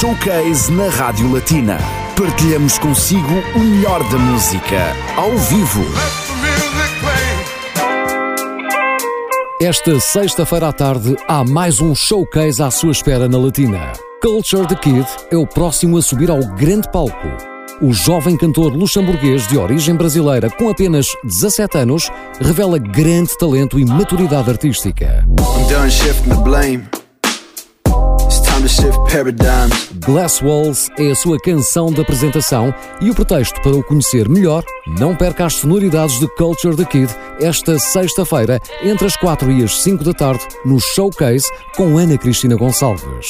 Showcase na Rádio Latina. Partilhamos consigo o melhor da música, ao vivo. Esta sexta-feira à tarde há mais um showcase à sua espera na Latina. Culture the Kid é o próximo a subir ao grande palco. O jovem cantor luxemburguês de origem brasileira com apenas 17 anos revela grande talento e maturidade artística. I'm done Glass Walls é a sua canção de apresentação e o pretexto para o conhecer melhor. Não perca as sonoridades de Culture the Kid esta sexta-feira, entre as 4 e as 5 da tarde, no Showcase com Ana Cristina Gonçalves.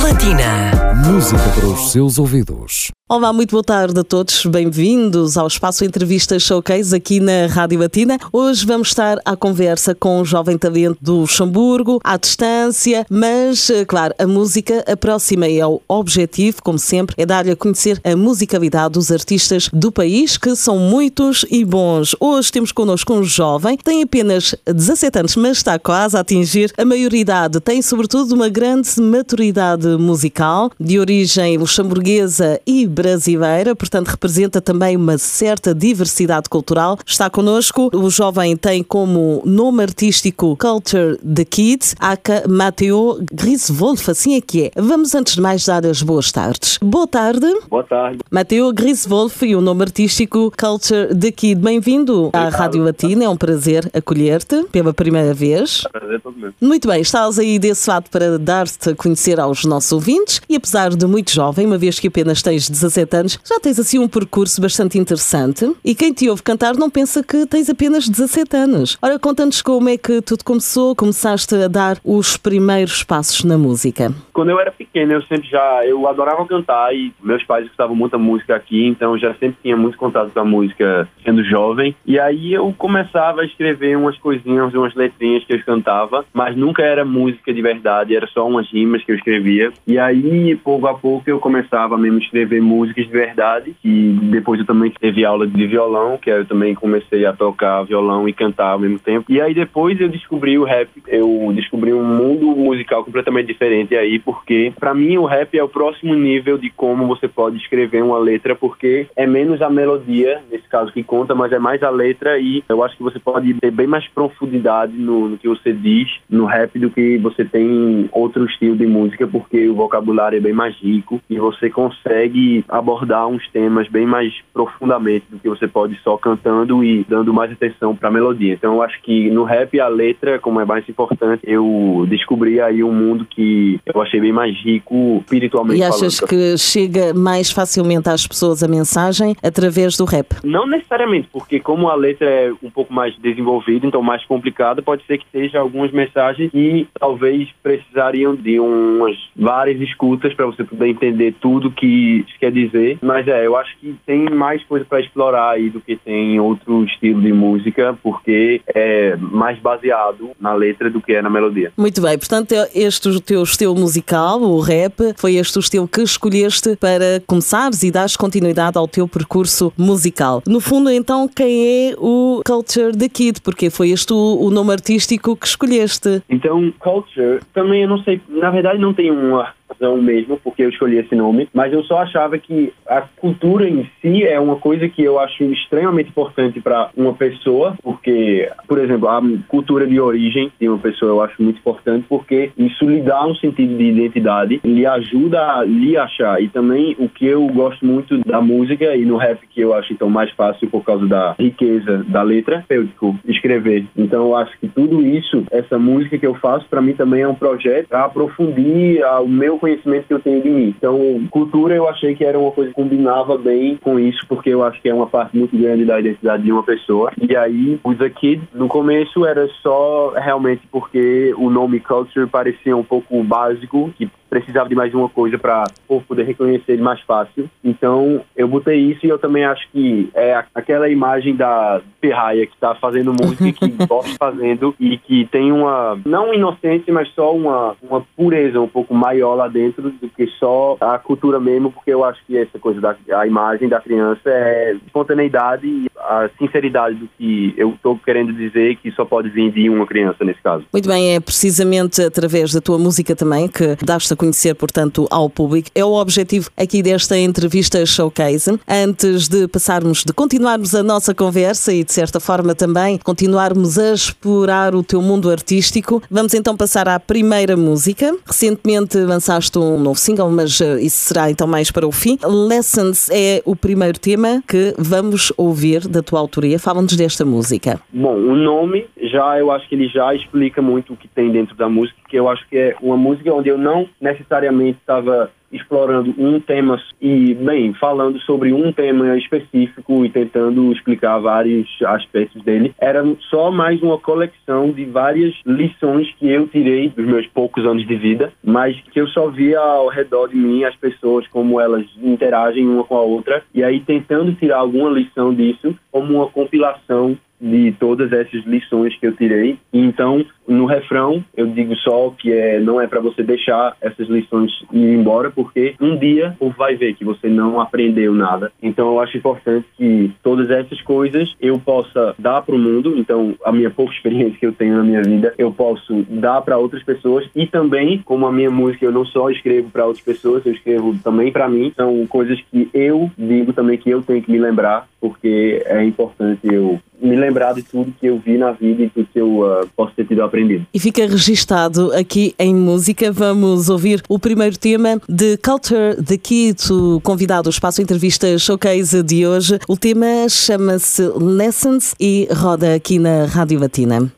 Latina. Música para os seus ouvidos. Olá, muito boa tarde a todos. Bem-vindos ao Espaço Entrevista Showcase aqui na Rádio Latina. Hoje vamos estar à conversa com um jovem talento do Luxemburgo, à distância, mas, eh, claro, a música aproxima e é o objetivo, como sempre, é dar-lhe a conhecer a musicalidade dos artistas do país, que são muitos e bons. Hoje temos connosco um jovem, tem apenas 17 anos, mas está quase a atingir a maioridade. Tem, sobretudo, uma grande maturidade musical, de origem luxemburguesa e brasileira, portanto representa também uma certa diversidade cultural. Está connosco, o jovem tem como nome artístico Culture the Kid, aka Mateo Griswolf, assim é que é. Vamos antes de mais dar as boas tardes. Boa tarde. Boa tarde. Mateo Griswolf e o nome artístico Culture the Kid. Bem-vindo à Rádio Latina, é um prazer acolher-te pela primeira vez. Prazer todo meu. Muito bem, estás aí desse lado para dar-te a conhecer aos nossos ouvintes e apesar de muito jovem, uma vez que apenas tens 17 anos, já tens assim um percurso bastante interessante e quem te ouve cantar não pensa que tens apenas 17 anos. Ora, conta-nos como é que tudo começou, começaste a dar os primeiros passos na música. Quando eu era pequeno, eu sempre já, eu adorava cantar e meus pais escutavam muita música aqui, então já sempre tinha muito contato com a música sendo jovem. E aí eu começava a escrever umas coisinhas, umas letrinhas que eu cantava, mas nunca era música de verdade, era só umas rimas que eu escrevia. E aí, pouco a pouco, eu começava mesmo a escrever músicas de verdade. E depois eu também teve aula de violão, que eu também comecei a tocar violão e cantar ao mesmo tempo. E aí depois eu descobri o rap, eu descobri um mundo musical completamente diferente aí, porque para mim o rap é o próximo nível de como você pode escrever uma letra, porque é menos a melodia, nesse caso que conta, mas é mais a letra e eu acho que você pode ter bem mais profundidade no, no que você diz no rap do que você tem em outro estilo de música, porque o vocabulário é bem mais rico e você consegue abordar uns temas bem mais profundamente do que você pode só cantando e dando mais atenção para a melodia. Então eu acho que no rap a letra, como é mais importante, eu descobri aí um mundo que eu achei bem mais rico espiritualmente E achas falando. que chega mais facilmente às pessoas a mensagem através do rap? Não necessariamente, porque como a letra é um pouco mais desenvolvida, então mais complicada, pode ser que seja algumas mensagens que talvez precisariam de umas várias escutas para você poder entender tudo que isso quer dizer. Mas é, eu acho que tem mais coisa para explorar aí do que tem outro estilo de música, porque é mais baseado na letra do que é na melodia. Muito bem, portanto, este o teu estilo musical, o rap, foi este o estilo que escolheste para começares e dares continuidade ao teu percurso musical. No fundo, então, quem é o Culture the Kid? Porque foi este o, o nome artístico que escolheste. Então, culture, também eu não sei, na verdade não tem uma mesmo porque eu escolhi esse nome, mas eu só achava que a cultura em si é uma coisa que eu acho extremamente importante para uma pessoa, porque, por exemplo, a cultura de origem de uma pessoa eu acho muito importante porque isso lhe dá um sentido de identidade, lhe ajuda a lhe achar. E também o que eu gosto muito da música e no rap que eu acho então mais fácil por causa da riqueza da letra, eu tipo, escrever. Então eu acho que tudo isso, essa música que eu faço, para mim também é um projeto para aprofundir o meu conhecimento que eu tenho de mim. Então, cultura eu achei que era uma coisa que combinava bem com isso, porque eu acho que é uma parte muito grande da identidade de uma pessoa. E aí, o The Kid, no começo era só realmente porque o nome Culture parecia um pouco básico, que precisava de mais uma coisa para poder reconhecer ele mais fácil. Então, eu botei isso e eu também acho que é aquela imagem da Pirraia que está fazendo música e que gosta fazendo e que tem uma, não inocência, mas só uma, uma pureza um pouco maior lá dentro do que só a cultura mesmo, porque eu acho que essa coisa da a imagem da criança é espontaneidade e a sinceridade do que eu estou querendo dizer que só pode vir de uma criança nesse caso. Muito bem, é precisamente através da tua música também que daste a conhecer, portanto, ao público. É o objetivo aqui desta entrevista showcase. Antes de passarmos, de continuarmos a nossa conversa e, de certa forma, também continuarmos a explorar o teu mundo artístico, vamos então passar à primeira música. Recentemente lançaste um novo single, mas eh, isso será então mais para o fim. Lessons é o primeiro tema que vamos ouvir da tua autoria. Fala-nos desta música. Bom, o nome já eu acho que ele já explica muito o que tem dentro da música, que eu acho que é uma música onde eu não necessariamente estava explorando um tema e, bem, falando sobre um tema específico e tentando explicar vários aspectos dele. Era só mais uma coleção de várias lições que eu tirei dos meus poucos anos de vida, mas que eu só via ao redor de mim as pessoas como elas interagem uma com a outra e aí tentando tirar alguma lição disso como uma compilação de todas essas lições que eu tirei. Então, no refrão, eu digo só que é, não é para você deixar essas lições ir embora, porque um dia o vai ver que você não aprendeu nada. Então, eu acho importante que todas essas coisas eu possa dar para o mundo. Então, a minha pouca experiência que eu tenho na minha vida, eu posso dar para outras pessoas. E também, como a minha música, eu não só escrevo para outras pessoas, eu escrevo também para mim. São coisas que eu digo também que eu tenho que me lembrar, porque é importante eu me lembrar de tudo que eu vi na vida e tudo que eu uh, posso ter tido aprendido. E fica registado aqui em música. Vamos ouvir o primeiro tema de Culture the Kid, o convidado do Espaço Entrevista Showcase de hoje. O tema chama-se Lessons e roda aqui na Rádio Latina.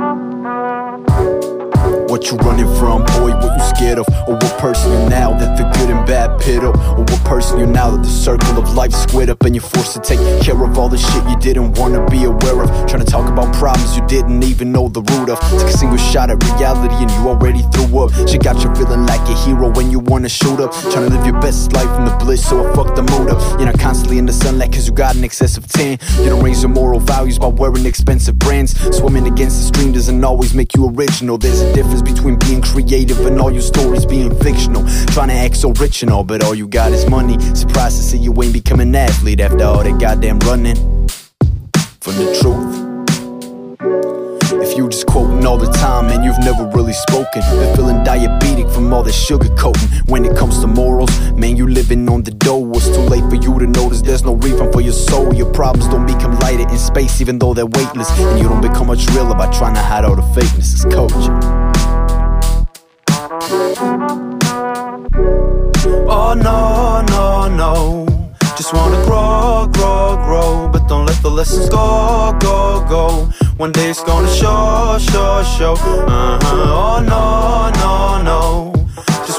What you running from, boy, what you scared of? Or what person you're now that the good and bad pit up? Or what person you're now that the circle of life squid up And you're forced to take care of all the shit you didn't wanna be aware of? Trying to talk about problems you didn't even know the root of. Take a single shot at reality and you already threw up. She got you feeling like a hero when you wanna shoot up. Trying to live your best life in the bliss so I fuck the mood up. You're not constantly in the sunlight cause you got an excess of tan. You don't raise your moral values by wearing expensive brands. Swimming against the stream doesn't always make you original. There's a difference between being creative and all your stories being fictional. Trying to act so rich and all, but all you got is money. Surprised to see you ain't become an athlete after all that goddamn running from the truth. If you just quoting all the time and you've never really spoken, been feeling diabetic from all the sugar coating. When it comes to morals, man, you living on the dough. It's too late for you to notice there's no refund for your soul. Your problems don't become lighter in space, even though they're weightless. And you don't become much realer by trying to hide all the fakeness. It's coaching. Oh no, no, no. Just wanna grow, grow, grow. But don't let the lessons go, go, go. One day it's gonna show, show, show. Uh huh. Oh no, no, no.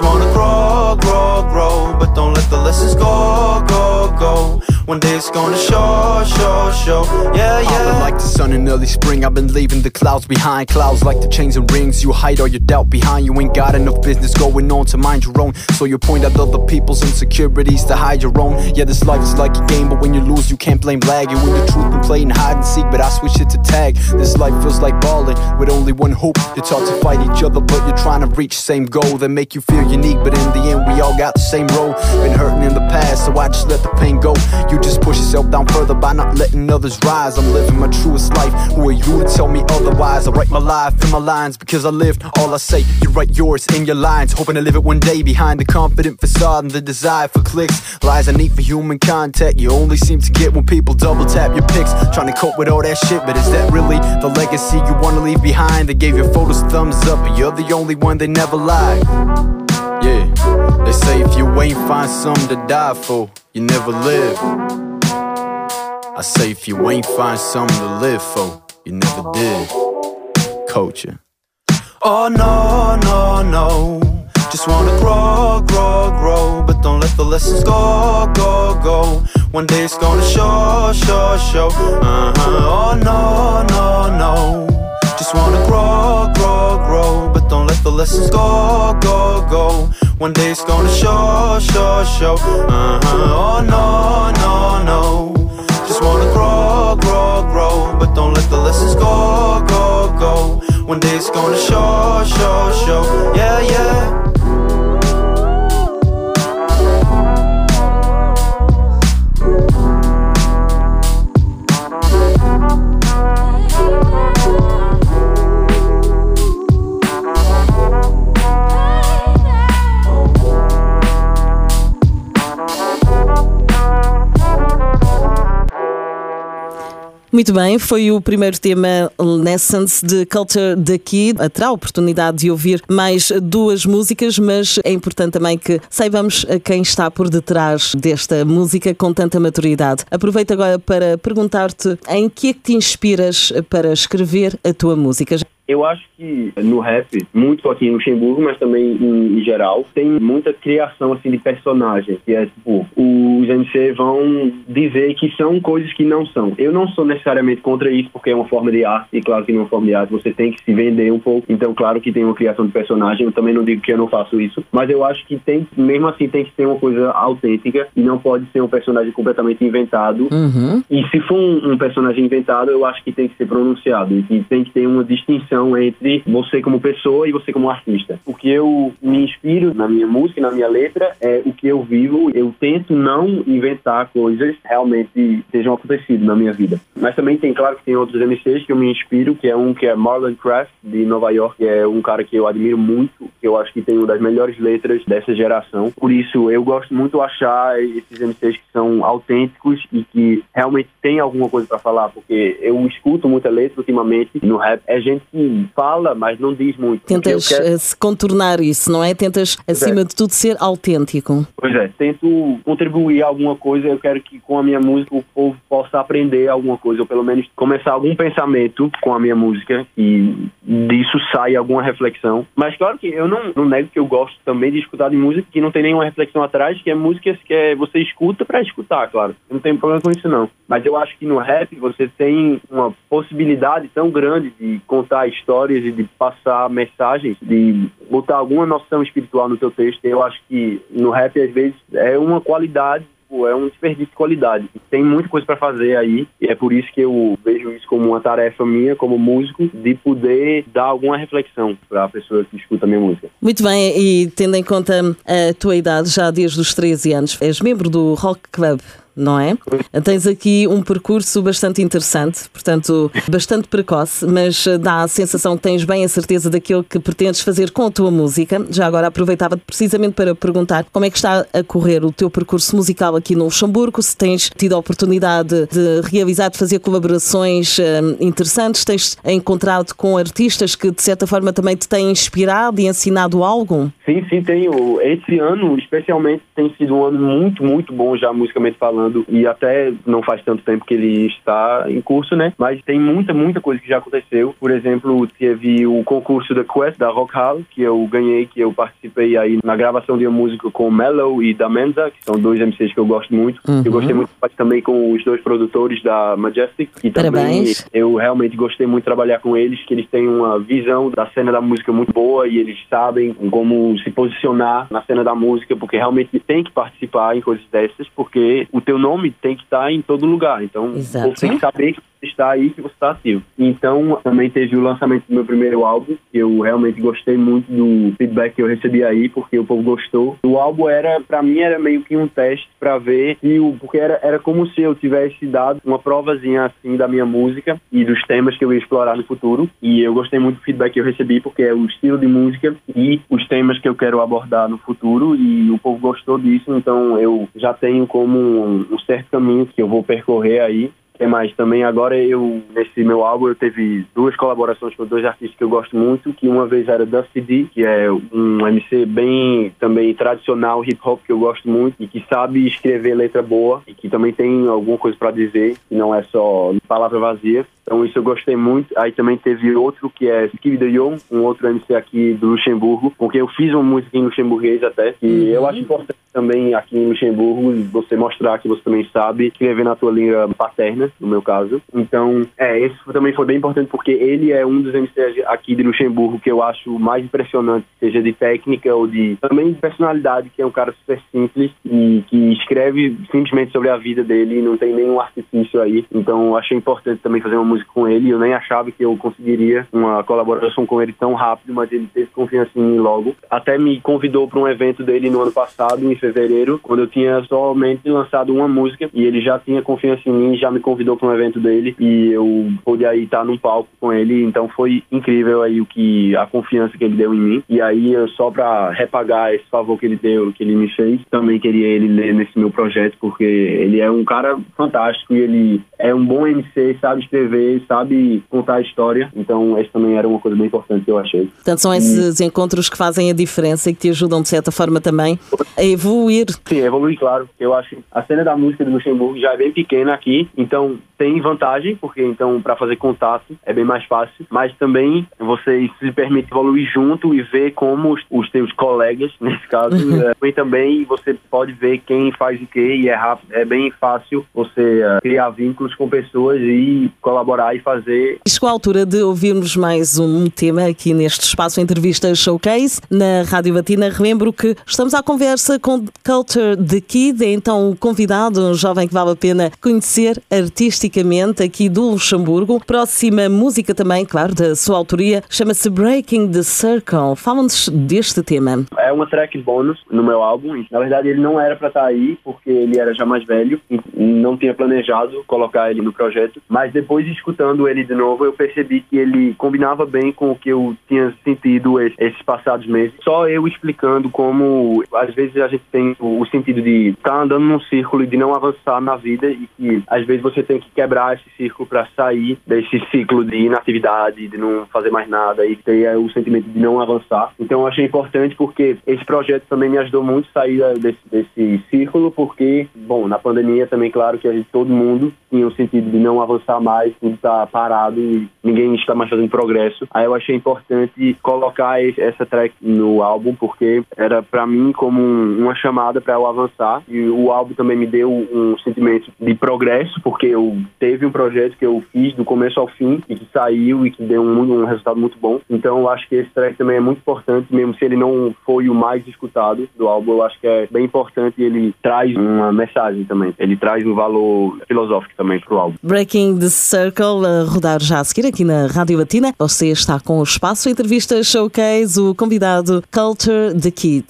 Just wanna grow, grow, grow. But don't let the lessons go, go, go. One day it's gonna show, show, show. Yeah, yeah. I've been like the sun in early spring. I've been leaving the clouds behind. Clouds like the chains and rings. You hide all your doubt behind. You ain't got enough business going on to mind your own. So you point at other people's insecurities to hide your own. Yeah, this life is like a game, but when you lose, you can't blame lag. You in the truth and playing hide and seek, but I switch it to tag. This life feels like balling with only one hoop. You're taught to fight each other, but you're trying to reach same goal that make you feel unique. But in the end, we all got the same role. Been hurting in the past, so I just let the pain go. You just push yourself down further by not letting others rise. I'm living my truest life. Who are you to tell me otherwise? I write my life in my lines because I lived all I say. You write yours in your lines, hoping to live it one day behind the confident facade and the desire for clicks. Lies I need for human contact. You only seem to get when people double tap your pics. Trying to cope with all that shit, but is that really the legacy you wanna leave behind? They gave your photos thumbs up, but you're the only one they never lied. They say if you ain't find something to die for, you never live. I say if you ain't find something to live for, you never did. Culture. Oh no, no, no. Just wanna grow, grow, grow. But don't let the lessons go, go, go. One day it's gonna show, show, show. Uh huh. Oh no, no, no. Just wanna grow, grow, grow. But don't let the lessons go, go, go. One day it's gonna show, show, show. Uh huh. Oh no, no, no. Just wanna grow, grow, grow. But don't let the lessons go, go, go. One day it's gonna show, show, show. Yeah, yeah. Muito bem, foi o primeiro tema Lessons de Culture daqui. Terá a oportunidade de ouvir mais duas músicas, mas é importante também que saibamos quem está por detrás desta música com tanta maturidade. Aproveito agora para perguntar-te em que é que te inspiras para escrever a tua música. Eu acho que no rap, muito aqui em Luxemburgo, mas também em, em, geral, tem muita criação assim de personagem, que é tipo, os MC vão dizer que são coisas que não são. Eu não sou necessariamente contra isso, porque é uma forma de arte, e claro que numa forma de arte você tem que se vender um pouco, então claro que tem uma criação de personagem, eu também não digo que eu não faço isso, mas eu acho que tem, mesmo assim tem que ser uma coisa autêntica, e não pode ser um personagem completamente inventado, uhum. e se for um, um personagem inventado, eu acho que tem que ser pronunciado, e tem que ter uma distinção entre você como pessoa e você como artista. O que eu me inspiro na minha música, na minha letra, é o que eu vivo. Eu tento não inventar coisas realmente sejam acontecido na minha vida. Mas também tem, claro, que tem outros MCs que eu me inspiro, que é um que é Marlon Craft, de Nova York, que é um cara que eu admiro muito, que eu acho que tem uma das melhores letras dessa geração. Por isso, eu gosto muito de achar esses MCs que são autênticos e que realmente tem alguma coisa para falar, porque eu escuto muita letra ultimamente no rap. É gente que fala, mas não diz muito. Tentas quero... Eh, contornar isso, não é? Tentas, pois acima é. de tudo, ser autêntico. Pois é, tento contribuir alguma coisa. Eu quero que com a minha música o povo possa aprender alguma coisa, ou pelo menos começar algum pensamento com a minha música e disso sai alguma reflexão. Mas claro que eu não, não nego que eu gosto também de escutar de música que não tem nenhuma reflexão atrás, que é músicas que é, você escuta para escutar, claro. Eu não tenho problema com isso não. Mas eu acho que no rap você tem uma possibilidade tão grande de contar histórias e de passar mensagens, de botar alguma noção espiritual no teu texto. Eu acho que no rap, às vezes, é uma qualidade é um desperdício de qualidade. Tem muita coisa para fazer aí, e é por isso que eu vejo isso como uma tarefa minha, como músico, de poder dar alguma reflexão para a pessoa que escuta a minha música. Muito bem, e tendo em conta a tua idade, já desde os 13 anos, és membro do Rock Club não é? Tens aqui um percurso bastante interessante, portanto, bastante precoce, mas dá a sensação que tens bem a certeza daquilo que pretendes fazer com a tua música. Já agora aproveitava precisamente para perguntar como é que está a correr o teu percurso musical aqui no Luxemburgo, se tens tido a oportunidade de realizar, de fazer colaborações hum, interessantes, tens encontrado com artistas que de certa forma também te têm inspirado e ensinado algo? Sim, sim, tenho. Esse ano, especialmente, tem sido um ano muito, muito bom já musicalmente falando falando, e até não faz tanto tempo que ele está em curso, né? Mas tem muita, muita coisa que já aconteceu. Por exemplo, teve o concurso da Quest, da Rock Hall, que eu ganhei, que eu participei aí na gravação de uma música com o Mellow e da Menza, que são dois MCs que eu gosto muito. Uhum. Eu gostei muito também com os dois produtores da Majestic, e também Parabéns. eu realmente gostei muito de trabalhar com eles, que eles têm uma visão da cena da música muito boa e eles sabem como se posicionar na cena da música, porque realmente tem que participar em coisas dessas, porque o teu nome tem que estar em todo lugar. Então, Exato. você tem que saber está aí, que você está ativo. Então, também teve o lançamento do meu primeiro álbum, que eu realmente gostei muito do feedback que eu recebi aí, porque o povo gostou. O álbum era, para mim, era meio que um teste para ver se o, porque era, era como se eu tivesse dado uma provazinha assim da minha música e dos temas que eu ia explorar no futuro. E eu gostei muito do feedback que eu recebi, porque é o estilo de música e os temas que eu quero abordar no futuro. E o povo gostou disso, então eu já tenho como um certo caminho que eu vou percorrer aí que mais? Também agora eu, nesse meu álbum, eu teve duas colaborações com dois artistas que eu gosto muito, que uma vez era Dusty D, que é um MC bem também tradicional, hip hop que eu gosto muito e que sabe escrever letra boa e que também tem alguma coisa para dizer, que não é só palavra vazia. Então isso eu gostei muito. Aí também teve outro que é Skip de Jong, um outro MC aqui do Luxemburgo, porque eu fiz uma música em luxemburguês até, e uhum. eu acho importante também aqui em Luxemburgo você mostrar que você também sabe escrever na tua língua paterna, no meu caso. Então, é, esse também foi bem importante porque ele é um dos MCs aqui de Luxemburgo que eu acho mais impressionante, seja de técnica ou de também de personalidade, que é um cara super simples e que escreve simplesmente sobre a vida dele e não tem nenhum artifício aí. Então, eu achei importante também fazer uma música com ele. Eu nem achava que eu conseguiria uma colaboração com ele tão rápido, mas ele teve confiança em mim logo. Até me convidou para um evento dele no ano passado, em fevereiro, quando eu tinha somente lançado uma música e ele já tinha confiança em mim, já me convidou para um evento dele e eu pude aí estar num palco com ele. Então foi incrível aí o que a confiança que ele deu em mim. E aí eu só para repagar esse favor que ele deu, que ele me fez, também queria ele ler nesse meu projeto porque ele é um cara fantástico e ele é um bom MC, sabe escrever, sabe contar a história. Então, essa também era uma coisa bem importante que eu achei. Portanto, são esses e... encontros que fazem a diferença e que te ajudam, de certa forma, também a evoluir. Sim, evoluir, claro. Eu acho que a cena da música do Luxemburgo já é bem pequena aqui, então tem vantagem, porque então para fazer contato é bem mais fácil, mas também você se permite evoluir junto e ver como os, os teus colegas, nesse caso, é, também você pode ver quem faz o que e é rápido, é bem fácil você uh, criar vínculos com pessoas e colaborar e fazer. Chegou a altura de ouvirmos mais um tema aqui neste espaço Entrevista Showcase na Rádio Batina. Relembro que estamos à conversa com Culture The Kid, é então convidado, um jovem que vale a pena conhecer artística aqui do Luxemburgo. Próxima música também, claro, da sua autoria, chama-se Breaking the Circle. Fala-nos deste tema. É uma track bônus no meu álbum. Na verdade, ele não era para estar tá aí, porque ele era já mais velho e não tinha planejado colocar ele no projeto. Mas depois, escutando ele de novo, eu percebi que ele combinava bem com o que eu tinha sentido esses passados meses. Só eu explicando como, às vezes, a gente tem o sentido de estar tá andando num círculo e de não avançar na vida e que, às vezes, você tem que quebrar esse círculo para sair desse ciclo de inatividade, de não fazer mais nada e ter é, o sentimento de não avançar. Então eu achei importante porque esse projeto também me ajudou muito a sair desse, desse círculo, porque, bom, na pandemia também, claro que a gente, todo mundo tinha o sentido de não avançar mais, tudo está parado e ninguém está mais fazendo progresso. Aí eu achei importante colocar essa track no álbum, porque era para mim como uma chamada para eu avançar e o álbum também me deu um sentimento de progresso, porque eu teve um projeto que eu fiz do começo ao fim e que saiu e que deu um, um resultado muito bom. Então eu acho que esse track também é muito importante, mesmo se ele não foi o mais escutado do álbum, eu acho que é bem importante e ele traz uma mensagem também. Ele traz um valor filosófico também pro álbum. Breaking the Circle, a rodar já a seguir aqui na Rádio Latina. Você está com o Espaço Entrevista Showcase, o convidado Culture the Kid.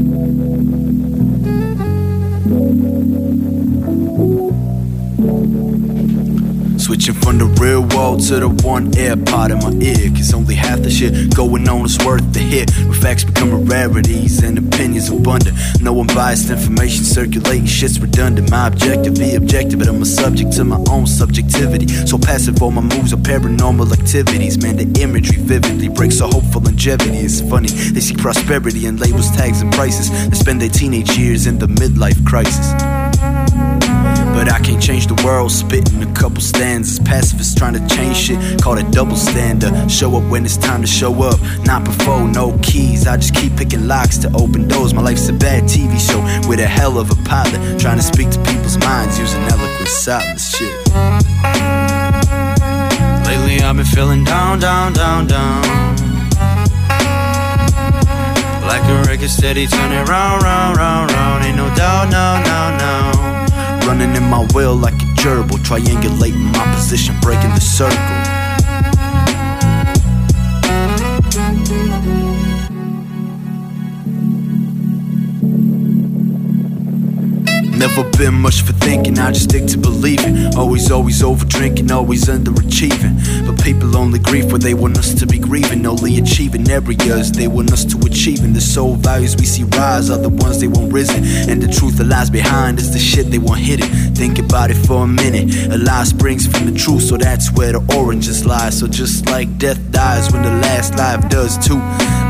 Thank you. Switching from the real world to the one AirPod in my ear. Cause only half the shit going on is worth the hit. With facts becoming rarities and opinions abundant. No unbiased information circulating, shit's redundant. My objective be objective, but I'm a subject to my own subjectivity. So passive, all my moves are paranormal activities. Man, the imagery vividly breaks a hopeful longevity. It's funny, they see prosperity in labels, tags, and prices. They spend their teenage years in the midlife crisis. But I can't change the world, spitting a couple stanzas. Pacifists trying to change shit, call it double standard. Show up when it's time to show up, not before, no keys. I just keep picking locks to open doors. My life's a bad TV show with a hell of a pilot. Trying to speak to people's minds using eloquent silence. Shit. Lately I've been feeling down, down, down, down. Like a record steady turning round, round, round, round. Ain't no doubt, no, no, no. Running in my will like a gerbil, triangulating my position, breaking the circle. Never been much for thinking, I just stick to believing. Always, always over drinking, always underachieving. But people only grieve where they want us to be grieving. Only achieving areas they want us to achieve. And the soul values we see rise are the ones they want risen. And the truth that lies behind is the shit they want hidden. Think about it for a minute. A lie springs from the truth, so that's where the oranges lie. So just like death dies when the last life does too.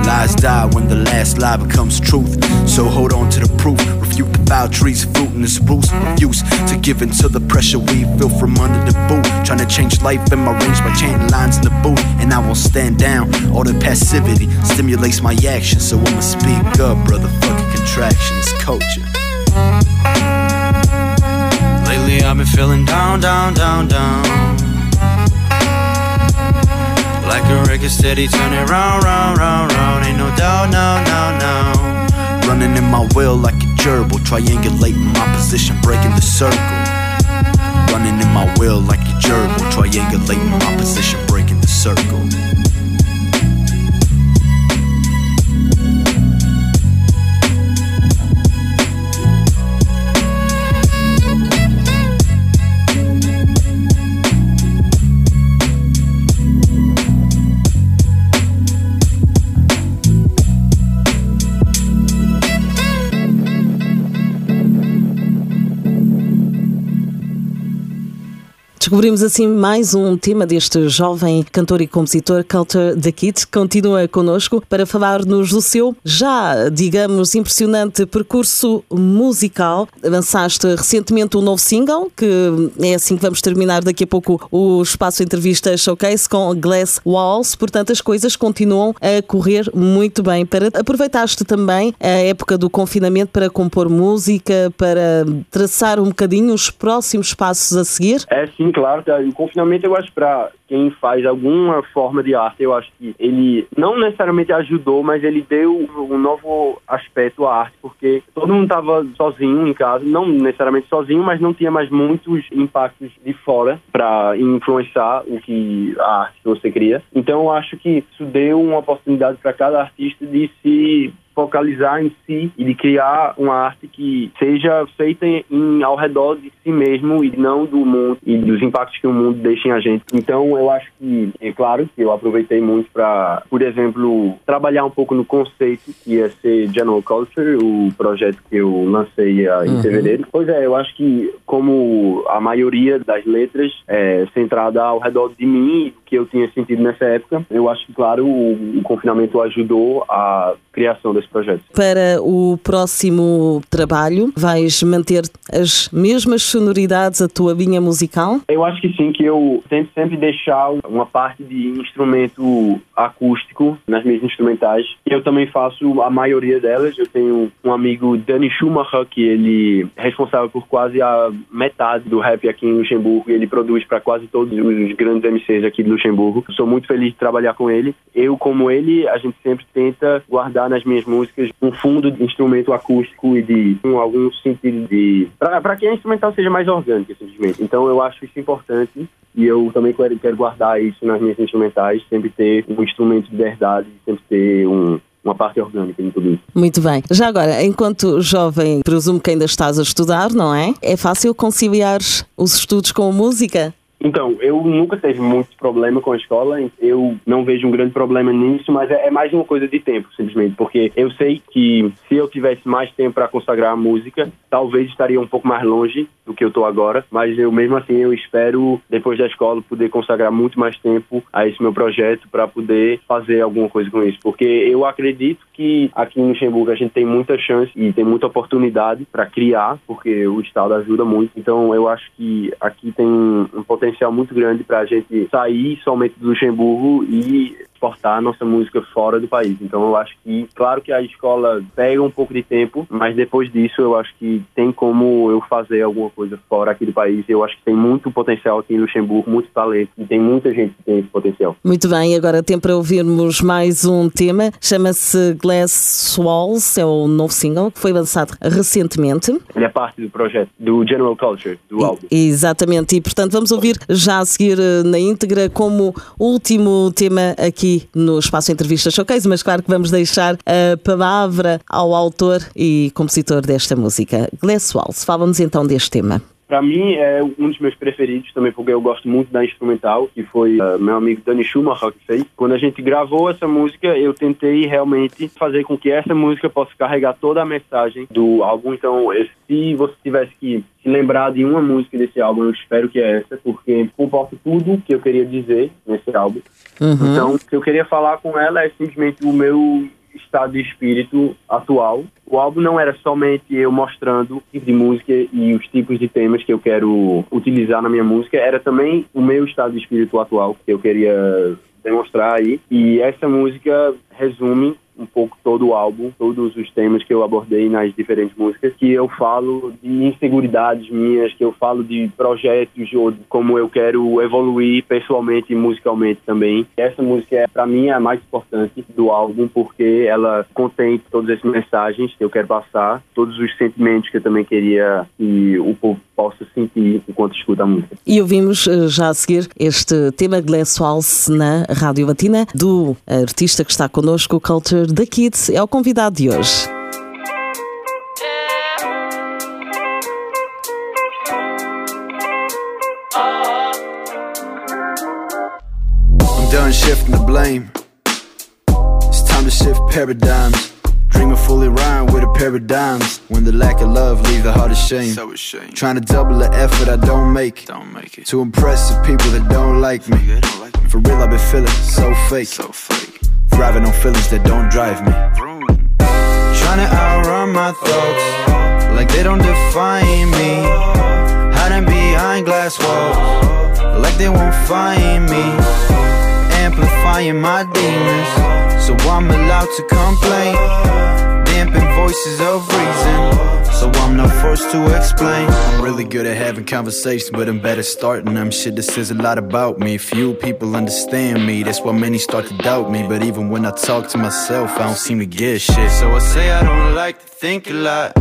Lies die when the last lie becomes truth. So hold on to the proof. Refute the foul trees, fruit this Bruce refuse to give in to the pressure we feel from under the boot. Trying to change life in my range by chanting lines in the boot. And I won't stand down. All the passivity stimulates my action. So I'ma speak up, brother. Fucking contractions, culture. Lately I've been feeling down, down, down, down. Like a record steady turning round, round, round, round. Ain't no doubt, no, no, no. Running in my wheel like a gerbil, triangulating my position, breaking the circle. Running in my wheel like a gerbil, triangulating my position, breaking the circle. Descobrimos assim mais um tema deste jovem cantor e compositor Culture the Kid. Continua connosco para falar-nos do seu já, digamos, impressionante percurso musical. Avançaste recentemente um novo single, que é assim que vamos terminar daqui a pouco o espaço entrevista showcase com Glass Walls. Portanto, as coisas continuam a correr muito bem. Para aproveitaste também a época do confinamento para compor música, para traçar um bocadinho os próximos passos a seguir? É sim, claro, tá? o confinamento eu acho para quem faz alguma forma de arte, eu acho que ele não necessariamente ajudou, mas ele deu um novo aspecto à arte, porque todo mundo estava sozinho em casa, não necessariamente sozinho, mas não tinha mais muitos impactos de fora para influenciar o que a arte que você cria. Então eu acho que isso deu uma oportunidade para cada artista de se focalizar em si e de criar uma arte que seja feita em, ao redor de si mesmo e não do mundo e dos impactos que o mundo deixa em a gente. Então, eu acho que, é claro, que eu aproveitei muito para, por exemplo, trabalhar um pouco no conceito que ia ser General Culture, o projeto que eu lancei em uhum. fevereiro. Pois é, eu acho que como a maioria das letras é centrada ao redor de mim e do que eu tinha sentido nessa época, eu acho que, claro, o, o confinamento ajudou a criação desse projeto. Para o próximo trabalho, vais manter as mesmas sonoridades, a tua linha musical? Eu acho que sim, que eu tento sempre deixar uma parte de instrumento acústico nas minhas instrumentais. Eu também faço a maioria delas. Eu tenho um amigo, Danny Schumacher, que ele é responsável por quase a metade do rap aqui em Luxemburgo ele produz para quase todos os grandes MCs aqui de Luxemburgo. Sou muito feliz de trabalhar com ele. Eu, como ele, a gente sempre tenta guardar nas minhas músicas um fundo de instrumento acústico e de um, algum sentido de. para que a instrumental seja mais orgânica, simplesmente. Então eu acho isso importante e eu também quero, quero guardar isso nas minhas instrumentais, sempre ter um instrumento de verdade, sempre ter um, uma parte orgânica em tudo isso. Muito bem. Já agora, enquanto jovem, presumo que ainda estás a estudar, não é? É fácil conciliar os estudos com a música? Então, eu nunca tive muito problema com a escola, eu não vejo um grande problema nisso, mas é, é mais uma coisa de tempo, simplesmente, porque eu sei que se eu tivesse mais tempo para consagrar a música, talvez estaria um pouco mais longe do que eu estou agora, mas eu mesmo assim eu espero depois da escola poder consagrar muito mais tempo a esse meu projeto para poder fazer alguma coisa com isso, porque eu acredito que aqui em Luxemburgo a gente tem muita chance e tem muita oportunidade para criar, porque o estado ajuda muito. Então eu acho que aqui tem um potencial muito grande para a gente sair somente do Luxemburgo e exportar a nossa música fora do país. Então eu acho que, claro que a escola pega um pouco de tempo, mas depois disso eu acho que tem como eu fazer alguma coisa fora aqui do país. Eu acho que tem muito potencial aqui em Luxemburgo, muito talento e tem muita gente que tem esse potencial. Muito bem, agora tem para ouvirmos mais um tema, chama-se Glass Walls, é o novo single que foi lançado recentemente. Ele é parte do projeto, do General Culture, do álbum. Exatamente, e portanto vamos ouvir já a seguir eh, na íntegra como último tema aqui no espaço Entrevista Showcase, mas claro que vamos deixar a palavra ao autor e compositor desta música, Glass Walls. Fala-nos então deste tema. Para mim é um dos meus preferidos também porque eu gosto muito da instrumental, que foi uh, meu amigo Dani Schumacher que fez. Quando a gente gravou essa música, eu tentei realmente fazer com que essa música possa carregar toda a mensagem do álbum. Então, se você tivesse que se lembrar de uma música desse álbum, eu espero que é essa, porque comporta tudo que eu queria dizer nesse álbum. Uhum. Então, o que eu queria falar com ela é simplesmente o meu estado de espírito atual. O álbum não era somente eu mostrando tipo de música e os tipos de temas que eu quero utilizar na minha música, era também o meu estado de espírito atual que eu queria demonstrar aí. E essa música resume um pouco todo o álbum, todos os temas que eu abordei nas diferentes músicas, que eu falo de inseguridades minhas, que eu falo de projetos ou de como eu quero evoluir pessoalmente e musicalmente também. Essa música é para mim a mais importante do álbum porque ela contém todas as mensagens que eu quero passar, todos os sentimentos que eu também queria que o povo possa sentir enquanto escuta a música. E ouvimos eh, já a seguir este tema Glass Waltz na Rádio Latina do artista que está connosco, o Culture The Kids, é o convidado de hoje. I'm done shifting the blame. It's time to shift paradigms. Fully rhyme with a pair of dimes. When the lack of love leaves the heart ashamed. So ashamed. Trying to double the effort I don't make. Don't make it. To impress the people that don't like me. They don't like me. For real, I've been feeling so fake. So fake. Thriving on feelings that don't drive me. Trying to outrun my thoughts. Like they don't define me. Hiding behind glass walls. Like they won't find me. Amplifying my demons. So I'm allowed to complain. Damping voices of reason. So I'm not forced to explain. I'm really good at having conversations, but I'm better starting them. Shit, this says a lot about me. Few people understand me, that's why many start to doubt me. But even when I talk to myself, I don't seem to get shit. So I say I don't like to think a lot,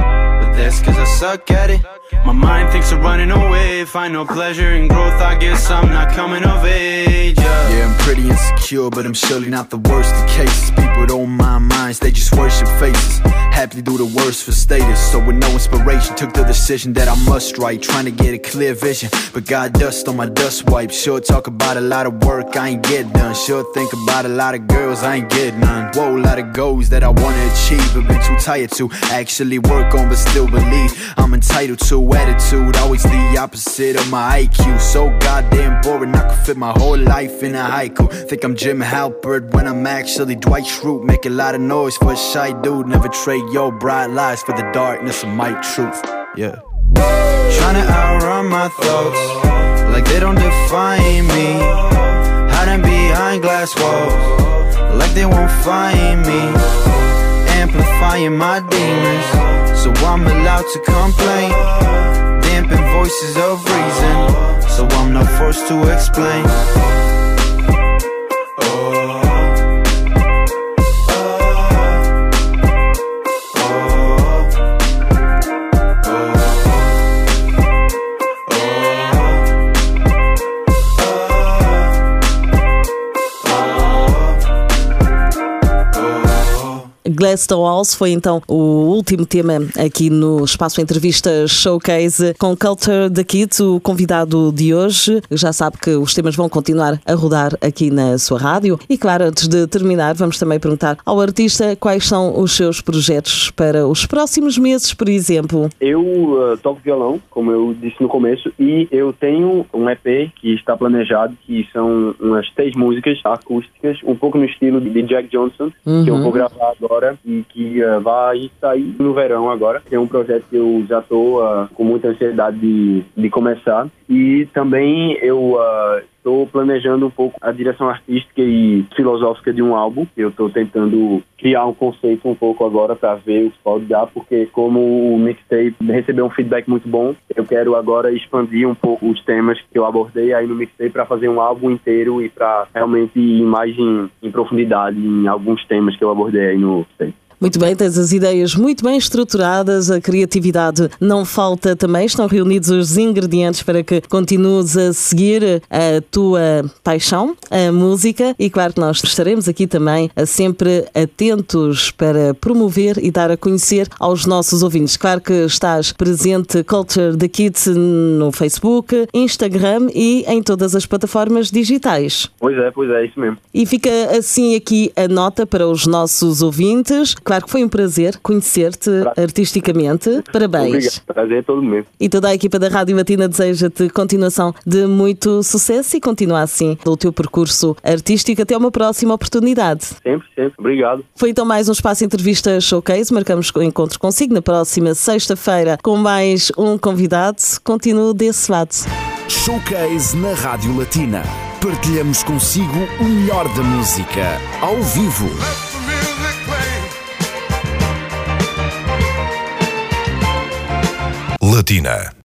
that's cause I suck at it. My mind thinks of running away. Find no pleasure in growth, I guess I'm not coming of age. Yeah, yeah I'm pretty insecure, but I'm surely not the worst of cases. People don't mind minds, they just worship faces. Happy to do the worst for status. So with no inspiration, took the decision that I must write. Trying to get a clear vision, but got dust on my dust wipe. Sure, talk about a lot of work, I ain't get done. Sure, think about a lot of girls, I ain't get none. Whoa, a lot of goals that I wanna achieve, but been too tired to actually work on, but still believe I'm entitled to attitude. Always the opposite of my IQ. So goddamn boring, I could fit my whole life in a haiku. Think I'm Jim Halpert when I'm actually Dwight Schrute. Make a lot of noise for a shy dude. Never trade your bright lies for the darkness of my truth. Yeah. Trying to outrun my thoughts like they don't define me. Hiding behind glass walls like they won't find me. Amplifying my demons, so I'm allowed to complain. Damping voices of reason, so I'm not forced to explain. Glass the Walls foi então o último tema aqui no Espaço Entrevista Showcase com Culture the Kids, o convidado de hoje. Já sabe que os temas vão continuar a rodar aqui na sua rádio. E claro, antes de terminar, vamos também perguntar ao artista quais são os seus projetos para os próximos meses, por exemplo. Eu uh, toco violão, como eu disse no começo, e eu tenho um EP que está planejado, que são umas três músicas acústicas, um pouco no estilo de Jack Johnson, uhum. que eu vou gravar agora e que uh, vai sair no verão agora. É um projeto que eu já estou uh, com muita ansiedade de, de começar. E também eu estou planejando um pouco a direção artística e filosófica de um álbum. Eu estou tentando criar um conceito um pouco agora para ver o que pode dar, porque como o mixtape recebeu um feedback muito bom, eu quero agora expandir um pouco os temas que eu abordei aí no mixtape para fazer um álbum inteiro e para realmente ir mais em, em profundidade em alguns temas que eu abordei aí no mixtape. Muito bem, tens as ideias muito bem estruturadas, a criatividade não falta também, estão reunidos os ingredientes para que continues a seguir a tua paixão, a música, e claro que nós estaremos aqui também sempre atentos para promover e dar a conhecer aos nossos ouvintes. Claro que estás presente Culture the Kids no Facebook, Instagram e em todas as plataformas digitais. Pois é, pois é, isso mesmo. E fica assim aqui a nota para os nossos ouvintes. Claro que foi um prazer conhecer-te artisticamente. Parabéns. Obrigado. Prazer é todo mesmo. E toda a equipa da Rádio Matina deseja-te continuação de muito sucesso e continua assim o teu percurso artístico. Até uma próxima oportunidade. Sempre, sempre. Obrigado. Foi então mais um espaço entrevista showcase. Marcamos o encontro consigo na próxima sexta-feira com mais um convidado. Continuo desse lado. Showcase na Rádio Latina. Partilhamos consigo o melhor da música, ao vivo. Latina.